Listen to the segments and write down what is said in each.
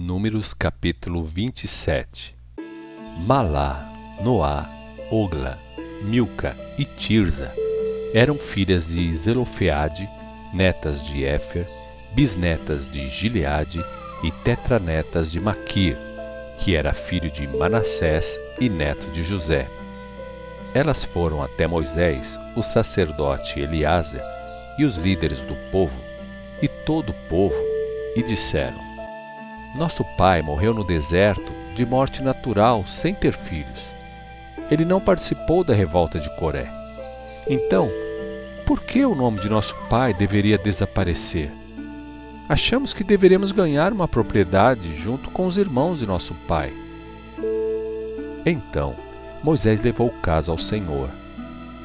Números capítulo 27 Malá, Noá, Ogla, Milca e Tirza eram filhas de Zelofeade, netas de Éfer, bisnetas de Gileade e tetranetas de Maquir, que era filho de Manassés e neto de José. Elas foram até Moisés, o sacerdote Eliáser e os líderes do povo, e todo o povo, e disseram: Nosso pai morreu no deserto de morte natural, sem ter filhos. Ele não participou da revolta de Coré. Então, por que o nome de nosso pai deveria desaparecer? Achamos que deveríamos ganhar uma propriedade junto com os irmãos de nosso pai. Então, Moisés levou o caso ao Senhor,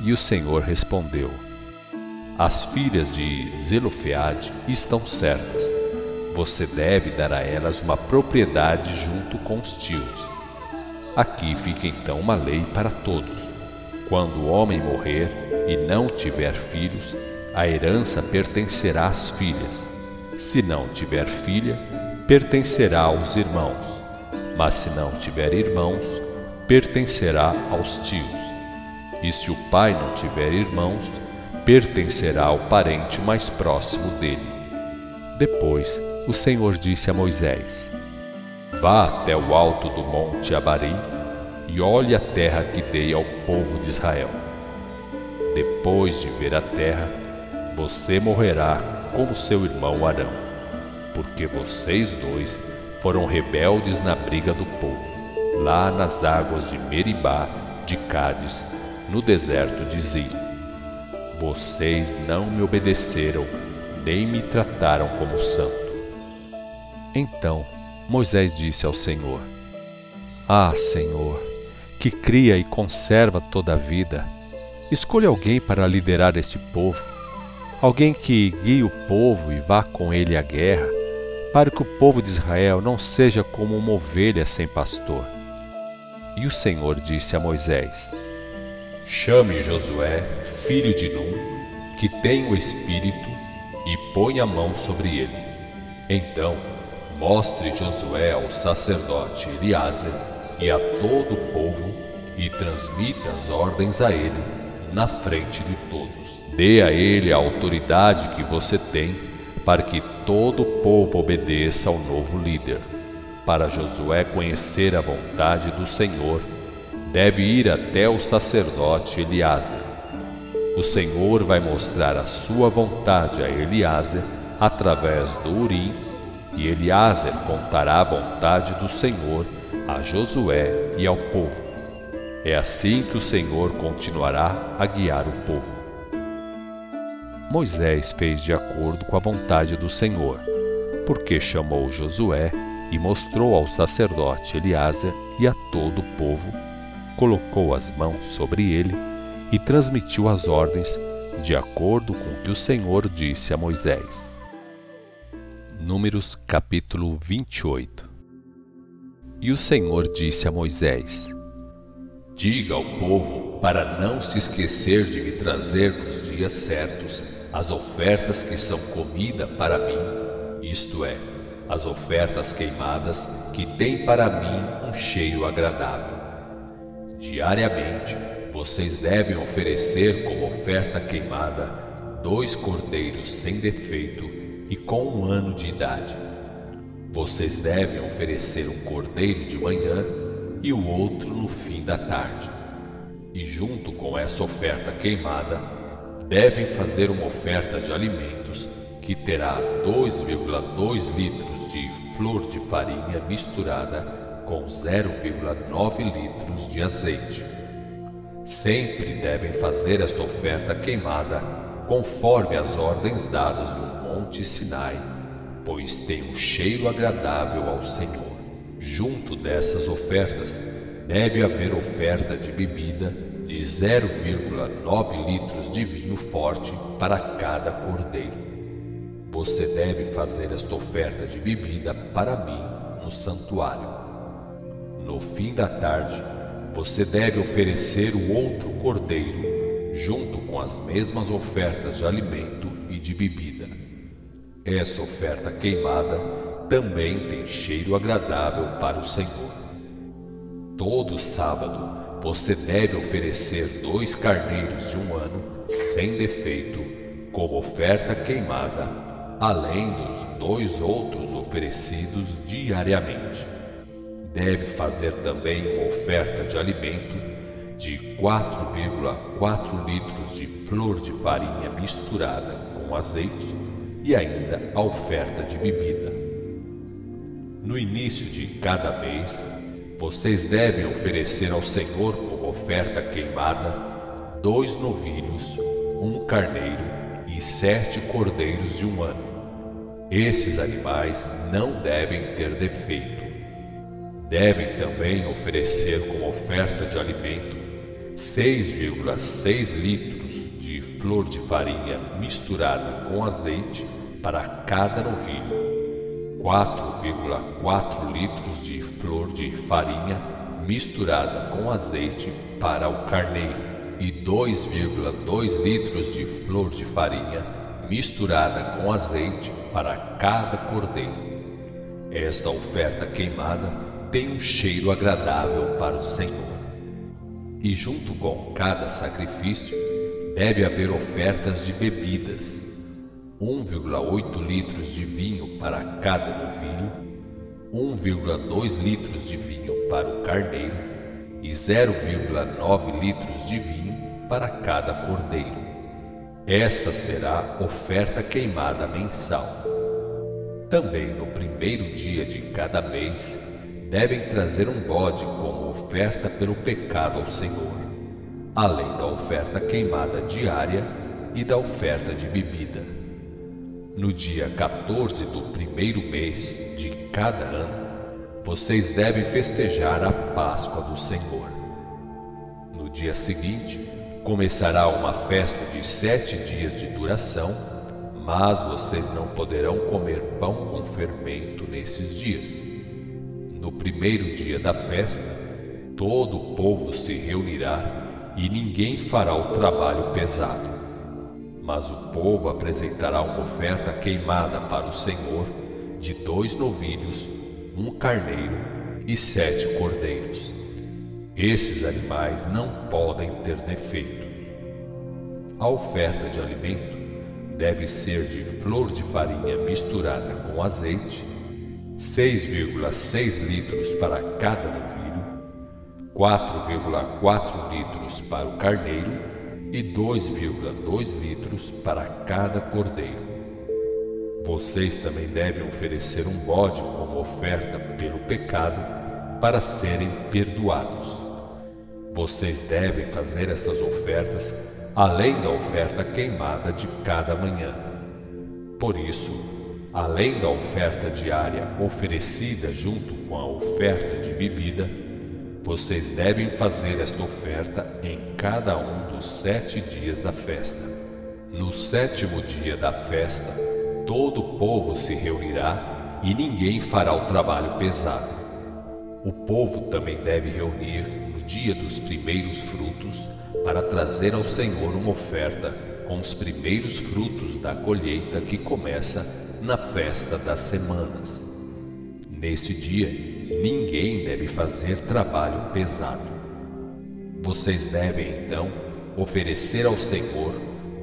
e o Senhor respondeu: As filhas de Zelofeade estão certas. Você deve dar a elas uma propriedade junto com os tios. Aqui fica então uma lei para todos. Quando o homem morrer e não tiver filhos, a herança pertencerá às filhas. Se não tiver filha, pertencerá aos irmãos. Mas se não tiver irmãos, pertencerá aos tios. E se o pai não tiver irmãos, pertencerá ao parente mais próximo dele. Depois, o Senhor disse a Moisés: Vá até o alto do monte Abari e olhe a terra que dei ao povo de Israel. Depois de ver a terra, você morrerá como seu irmão Arão, porque vocês dois foram rebeldes na briga do povo lá nas águas de Meribá, de Cádiz, no deserto de Zim. Vocês não me obedeceram, nem me trataram como santo. Então Moisés disse ao Senhor: Ah, Senhor, que cria e conserva toda a vida, escolha alguém para liderar este povo, alguém que guie o povo e vá com ele à guerra, para que o povo de Israel não seja como uma ovelha sem pastor. E o Senhor disse a Moisés: Chame Josué, filho de Num, que tem o Espírito, e põe a mão sobre ele. Então, mostre Josué ao sacerdote Eliáser e a todo o povo, e transmita as ordens a ele na frente de todos. Dê a ele a autoridade que você tem, para que todo o povo obedeça ao novo líder para Josué conhecer a vontade do Senhor, deve ir até o sacerdote Eliáser. O Senhor vai mostrar a sua vontade a Eliáser através do Urim, e Eliáser contará a vontade do Senhor a Josué e ao povo. É assim que o Senhor continuará a guiar o povo. Moisés fez de acordo com a vontade do Senhor, porque chamou Josué e mostrou ao sacerdote Eliáser e a todo o povo, colocou as mãos sobre ele e transmitiu as ordens de acordo com o que o Senhor disse a Moisés. Números capítulo 28 E o Senhor disse a Moisés: Diga ao povo para não se esquecer de me trazer nos dias certos as ofertas que são comida para mim, isto é, as ofertas queimadas que têm para mim um cheiro agradável. Diariamente, vocês devem oferecer como oferta queimada dois cordeiros sem defeito e com um ano de idade. Vocês devem oferecer um cordeiro de manhã e o outro no fim da tarde. E junto com essa oferta queimada, devem fazer uma oferta de alimentos que terá 2,2 litros de flor de farinha misturada com 0,9 litros de azeite. Sempre devem fazer esta oferta queimada conforme as ordens dadas no Monte Sinai, pois tem um cheiro agradável ao Senhor. Junto dessas ofertas, deve haver oferta de bebida de 0,9 litros de vinho forte para cada cordeiro. Você deve fazer esta oferta de bebida para mim no santuário. No fim da tarde, você deve oferecer o outro cordeiro, junto com as mesmas ofertas de alimento e de bebida. Essa oferta queimada também tem cheiro agradável para o Senhor. Todo sábado você deve oferecer dois carneiros de um ano sem defeito como oferta queimada, além dos dois outros oferecidos diariamente. Deve fazer também uma oferta de alimento de 4,4 litros de flor de farinha misturada com azeite e ainda a oferta de bebida. No início de cada mês, vocês devem oferecer ao Senhor como oferta queimada dois novilhos, um carneiro e sete cordeiros de um ano. Esses animais não devem ter defeito. Devem também oferecer como oferta de alimento 6,6 litros flor de farinha misturada com azeite para cada novilho, 4,4 litros de flor de farinha misturada com azeite para o carneiro. E 2,2 litros de flor de farinha misturada com azeite para cada cordeiro. Esta oferta queimada tem um cheiro agradável para o Senhor. E junto com cada sacrifício deve haver ofertas de bebidas, 1,8 litros de vinho para cada novilho, 1,2 litros de vinho para o carneiro e 0,9 litros de vinho para cada cordeiro. Esta será oferta queimada mensal. Também no primeiro dia de cada mês devem trazer um bode como oferta pelo pecado ao Senhor, além da oferta queimada diária e da oferta de bebida. No dia 14 do primeiro mês de cada ano, vocês devem festejar a Páscoa do Senhor. No dia seguinte, começará uma festa de sete dias de duração, mas vocês não poderão comer pão com fermento nesses dias no primeiro dia da festa, todo o povo se reunirá e ninguém fará o trabalho pesado. Mas o povo apresentará uma oferta queimada para o Senhor de dois novilhos, um carneiro e sete cordeiros. Esses animais não podem ter defeito. A oferta de alimento deve ser de flor de farinha misturada com azeite 6,6 litros para cada 4,4 litros para o carneiro e 2,2 litros para cada cordeiro. Vocês também devem oferecer um bode como oferta pelo pecado para serem perdoados. Vocês devem fazer essas ofertas além da oferta queimada de cada manhã. Por isso, além da oferta diária oferecida junto com a oferta de bebida, vocês devem fazer esta oferta em cada um dos sete dias da festa. No sétimo dia da festa, todo o povo se reunirá e ninguém fará o trabalho pesado. O povo também deve reunir no dia dos primeiros frutos para trazer ao Senhor uma oferta com os primeiros frutos da colheita que começa na festa das semanas. Neste dia, ninguém deve fazer trabalho pesado. Vocês devem então oferecer ao Senhor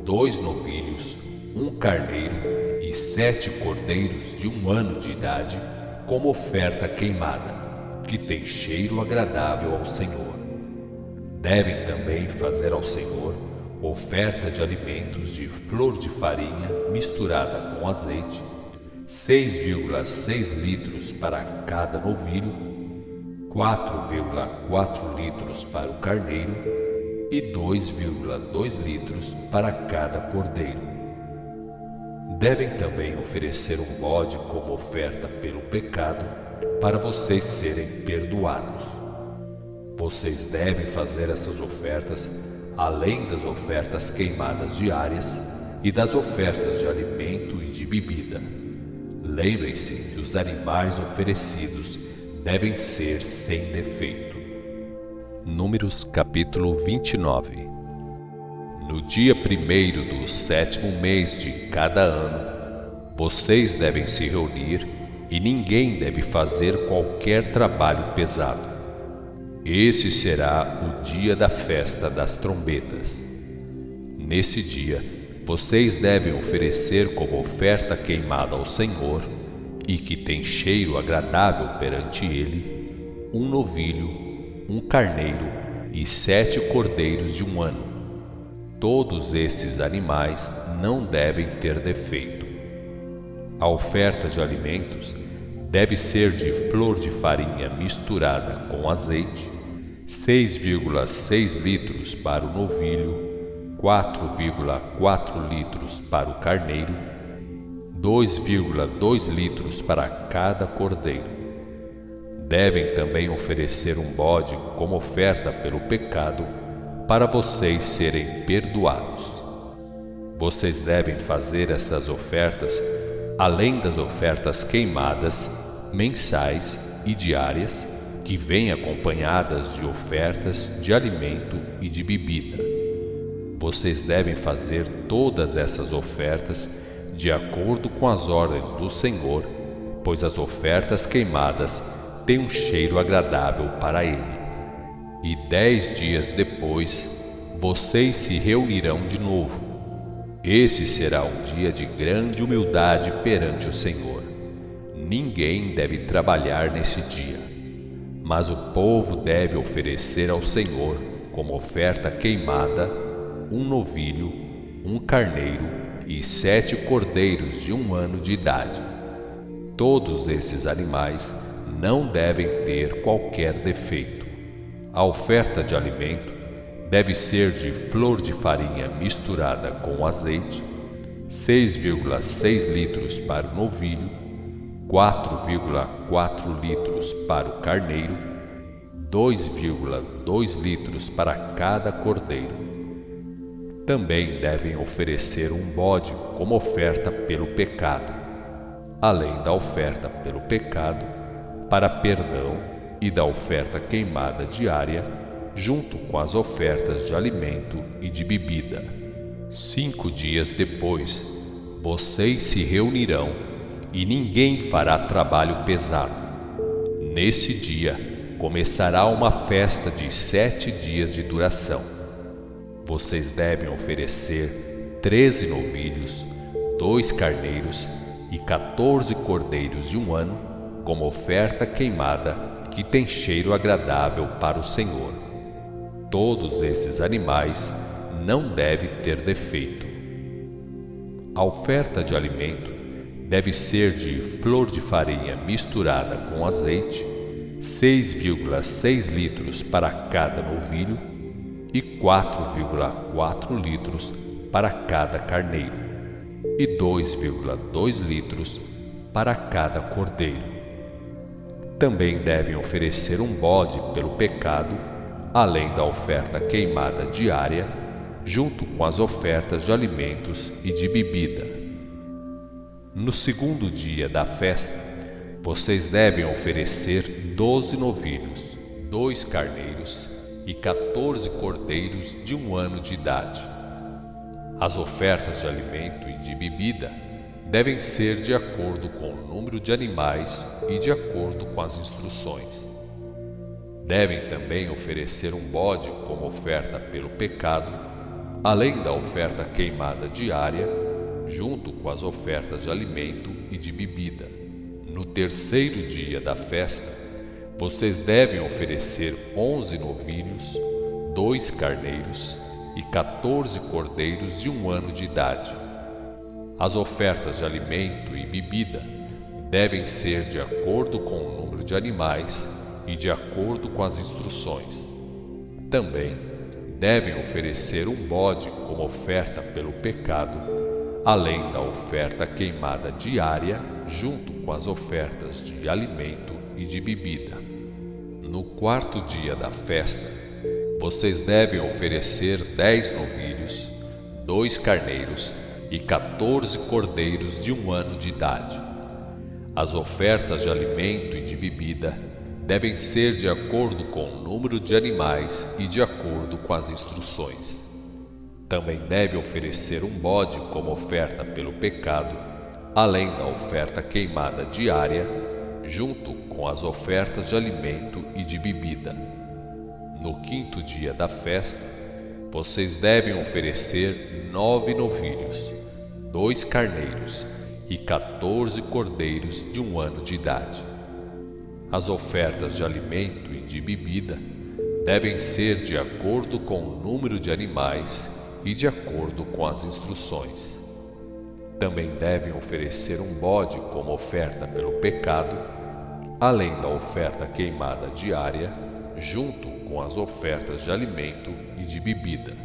dois novilhos, um carneiro e sete cordeiros de um ano de idade, como oferta queimada, que tem cheiro agradável ao Senhor. Devem também fazer ao Senhor oferta de alimentos de flor de farinha misturada com azeite, 6,6 litros para cada novilho, 4,4 litros para o carneiro e 2,2 litros para cada cordeiro. Devem também oferecer um bode como oferta pelo pecado, para vocês serem perdoados. Vocês devem fazer essas ofertas além das ofertas queimadas diárias e das ofertas de alimento e de bebida. Lembrem-se que os animais oferecidos devem ser sem defeito. Números capítulo 29 No dia primeiro do sétimo mês de cada ano, vocês devem se reunir e ninguém deve fazer qualquer trabalho pesado. Esse será o dia da festa das trombetas. Nesse dia, vocês devem oferecer como oferta queimada ao Senhor e que tem cheiro agradável perante Ele, um novilho, um carneiro e sete cordeiros de um ano. Todos esses animais não devem ter defeito. A oferta de alimentos deve ser de flor de farinha misturada com azeite, 6,6 litros para o novilho, 4,4 litros para o carneiro, 2,2 litros para cada cordeiro. Devem também oferecer um bode como oferta pelo pecado, para vocês serem perdoados. Vocês devem fazer essas ofertas além das ofertas queimadas, mensais e diárias, que vêm acompanhadas de ofertas de alimento e de bebida. Vocês devem fazer todas essas ofertas de acordo com as ordens do Senhor, pois as ofertas queimadas têm um cheiro agradável para Ele. E dez dias depois, vocês se reunirão de novo esse será um dia de grande humildade perante o Senhor. Ninguém deve trabalhar nesse dia, mas o povo deve oferecer ao Senhor, como oferta queimada, um novilho, um carneiro e sete cordeiros de um ano de idade. Todos esses animais não devem ter qualquer defeito. A oferta de alimento deve ser de flor de farinha misturada com azeite, 6,6 litros para o novilho, 4,4 litros para o carneiro, 2,2 litros para cada cordeiro. Também devem oferecer um bode como oferta pelo pecado, além da oferta pelo pecado, para perdão e da oferta queimada diária junto com as ofertas de alimento e de bebida. Cinco dias depois, vocês se reunirão e ninguém fará trabalho pesado. Nesse dia começará uma festa de sete dias de duração. Vocês devem oferecer treze novilhos, dois carneiros e quatorze cordeiros de um ano como oferta queimada que tem cheiro agradável para o Senhor. Todos esses animais não devem ter defeito. A oferta de alimento deve ser de flor de farinha misturada com azeite, 6,6 litros para cada novilho e 4,4 litros para cada carneiro e 2,2 litros para cada cordeiro. Também devem oferecer um bode pelo pecado além da oferta queimada diária, junto com as ofertas de alimentos e de bebida. No segundo dia da festa, vocês devem oferecer doze novilhos, dois carneiros e quatorze cordeiros de um ano de idade. As ofertas de alimento e de bebida devem ser de acordo com o número de animais e de acordo com as instruções. Devem também oferecer um bode como oferta pelo pecado, além da oferta queimada diária, junto com as ofertas de alimento e de bebida. No terceiro dia da festa, vocês devem oferecer onze novilhos, dois carneiros e quatorze cordeiros de um ano de idade. As ofertas de alimento e bebida devem ser de acordo com o número de animais e de acordo com as instruções. Também devem oferecer um bode como oferta pelo pecado, além da oferta queimada diária, junto com as ofertas de alimento e de bebida. No quarto dia da festa, vocês devem oferecer dez novilhos, dois carneiros e quatorze cordeiros de um ano de idade. As ofertas de alimento e de bebida devem ser de acordo com o número de animais e de acordo com as instruções. Também deve oferecer um bode como oferta pelo pecado, além da oferta queimada diária, junto com as ofertas de alimento e de bebida. No quinto dia da festa, vocês devem oferecer nove novilhos, dois carneiros e quatorze cordeiros de um ano de idade. As ofertas de alimento e de bebida devem ser de acordo com o número de animais e de acordo com as instruções. Também devem oferecer um bode como oferta pelo pecado, além da oferta queimada diária, junto com as ofertas de alimento e de bebida.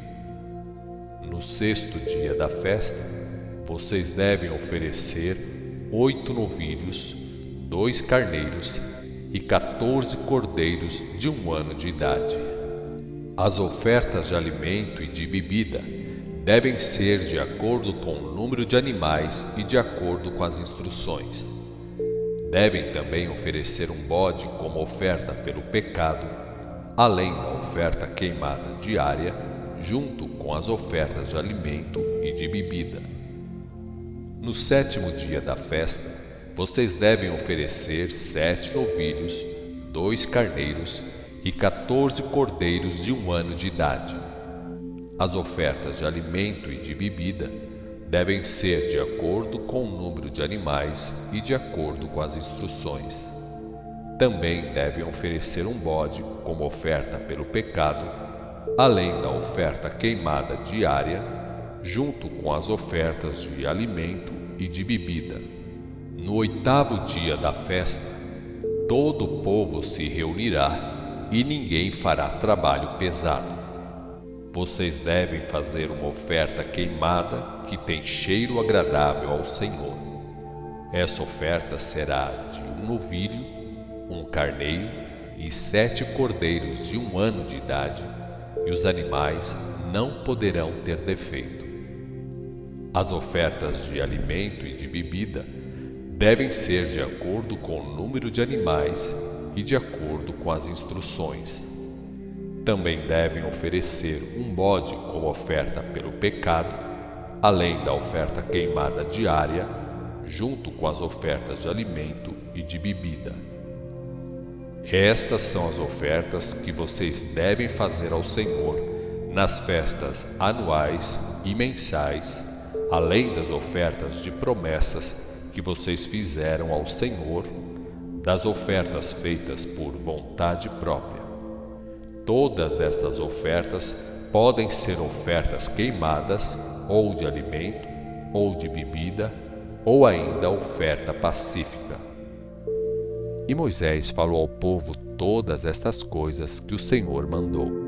No sexto dia da festa, vocês devem oferecer oito novilhos, dois carneiros e quatorze cordeiros de um ano de idade. As ofertas de alimento e de bebida devem ser de acordo com o número de animais e de acordo com as instruções. Devem também oferecer um bode como oferta pelo pecado, além da oferta queimada diária, junto com as ofertas de alimento e de bebida. No sétimo dia da festa, vocês devem oferecer sete novilhos, dois carneiros e quatorze cordeiros de um ano de idade. As ofertas de alimento e de bebida devem ser de acordo com o número de animais e de acordo com as instruções. Também devem oferecer um bode como oferta pelo pecado, além da oferta queimada diária, junto com as ofertas de alimento e de bebida. No oitavo dia da festa, todo o povo se reunirá e ninguém fará trabalho pesado. Vocês devem fazer uma oferta queimada que tem cheiro agradável ao Senhor. Essa oferta será de um novilho, um carneiro e sete cordeiros de um ano de idade, e os animais não poderão ter defeito. As ofertas de alimento e de bebida devem ser de acordo com o número de animais e de acordo com as instruções. Também devem oferecer um bode como oferta pelo pecado, além da oferta queimada diária, junto com as ofertas de alimento e de bebida. Estas são as ofertas que vocês devem fazer ao Senhor nas festas anuais e mensais, além das ofertas de promessas que vocês fizeram ao Senhor das ofertas feitas por vontade própria. Todas estas ofertas podem ser ofertas queimadas, ou de alimento, ou de bebida, ou ainda oferta pacífica. E Moisés falou ao povo todas estas coisas que o Senhor mandou.